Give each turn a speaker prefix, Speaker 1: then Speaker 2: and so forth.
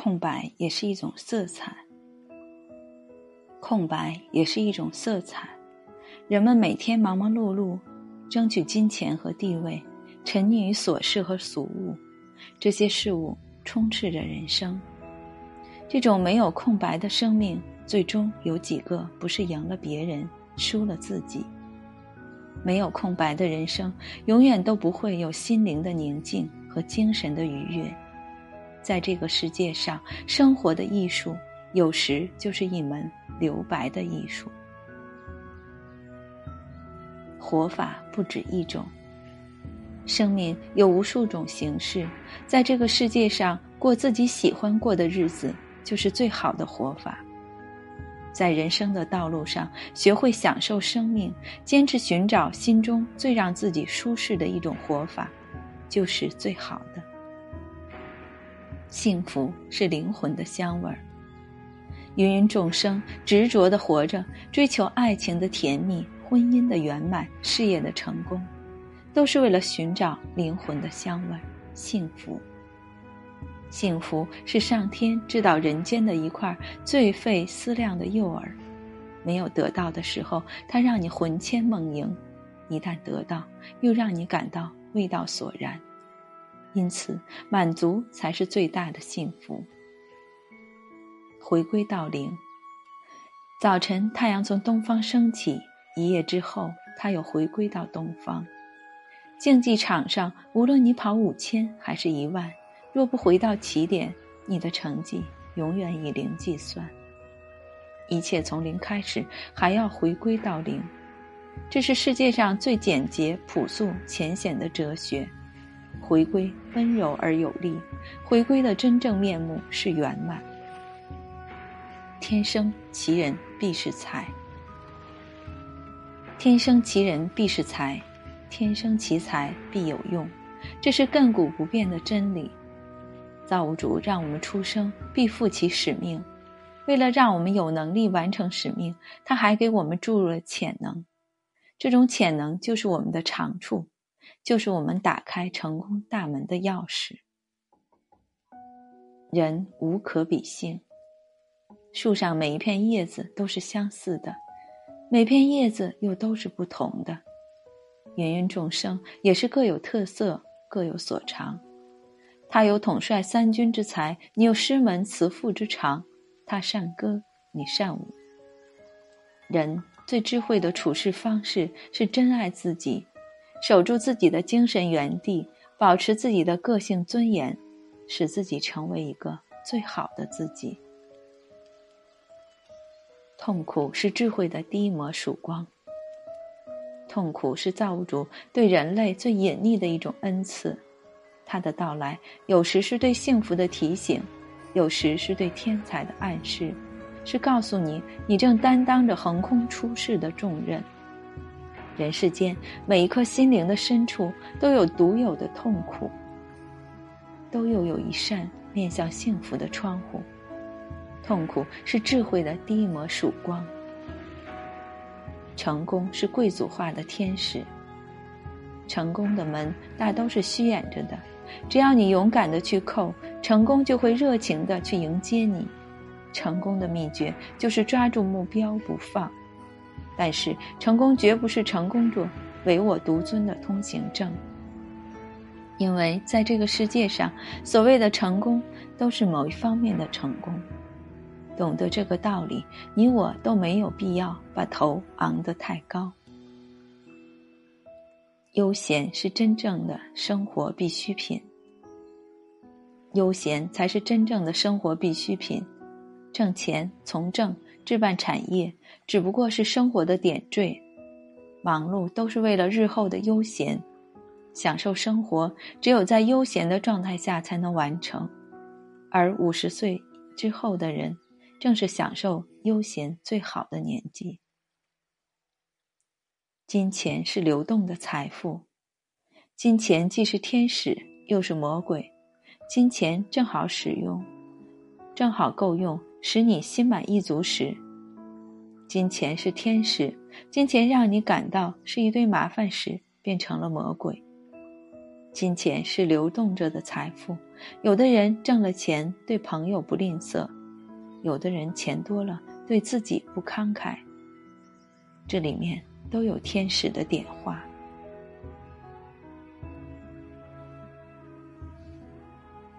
Speaker 1: 空白也是一种色彩。空白也是一种色彩。人们每天忙忙碌碌，争取金钱和地位，沉溺于琐事和俗物，这些事物充斥着人生。这种没有空白的生命，最终有几个不是赢了别人，输了自己？没有空白的人生，永远都不会有心灵的宁静和精神的愉悦。在这个世界上，生活的艺术，有时就是一门留白的艺术。活法不止一种，生命有无数种形式，在这个世界上过自己喜欢过的日子。就是最好的活法。在人生的道路上，学会享受生命，坚持寻找心中最让自己舒适的一种活法，就是最好的。幸福是灵魂的香味儿。芸芸众生执着的活着，追求爱情的甜蜜、婚姻的圆满、事业的成功，都是为了寻找灵魂的香味儿——幸福。幸福是上天制导人间的一块最费思量的诱饵，没有得到的时候，它让你魂牵梦萦；一旦得到，又让你感到味道索然。因此，满足才是最大的幸福。回归到零。早晨，太阳从东方升起，一夜之后，它又回归到东方。竞技场上，无论你跑五千还是一万。若不回到起点，你的成绩永远以零计算。一切从零开始，还要回归到零，这是世界上最简洁、朴素、浅显的哲学。回归温柔而有力，回归的真正面目是圆满。天生奇人必是才，天生奇人必是才，天生奇才必有用，这是亘古不变的真理。造物主让我们出生，必负其使命。为了让我们有能力完成使命，他还给我们注入了潜能。这种潜能就是我们的长处，就是我们打开成功大门的钥匙。人无可比性，树上每一片叶子都是相似的，每片叶子又都是不同的。芸芸众生也是各有特色，各有所长。他有统帅三军之才，你有师门慈父之长；他善歌，你善舞。人最智慧的处事方式是珍爱自己，守住自己的精神原地，保持自己的个性尊严，使自己成为一个最好的自己。痛苦是智慧的第一抹曙光，痛苦是造物主对人类最隐秘的一种恩赐。它的到来，有时是对幸福的提醒，有时是对天才的暗示，是告诉你你正担当着横空出世的重任。人世间每一颗心灵的深处都有独有的痛苦，都又有一扇面向幸福的窗户。痛苦是智慧的第一抹曙光，成功是贵族化的天使。成功的门大都是虚掩着的。只要你勇敢的去叩，成功就会热情的去迎接你。成功的秘诀就是抓住目标不放。但是，成功绝不是成功者唯我独尊的通行证。因为在这个世界上，所谓的成功都是某一方面的成功。懂得这个道理，你我都没有必要把头昂得太高。悠闲是真正的生活必需品。悠闲才是真正的生活必需品。挣钱、从政、置办产业，只不过是生活的点缀。忙碌都是为了日后的悠闲。享受生活，只有在悠闲的状态下才能完成。而五十岁之后的人，正是享受悠闲最好的年纪。金钱是流动的财富，金钱既是天使又是魔鬼。金钱正好使用，正好够用，使你心满意足时，金钱是天使；金钱让你感到是一堆麻烦时，变成了魔鬼。金钱是流动着的财富，有的人挣了钱对朋友不吝啬，有的人钱多了对自己不慷慨。这里面都有天使的点化。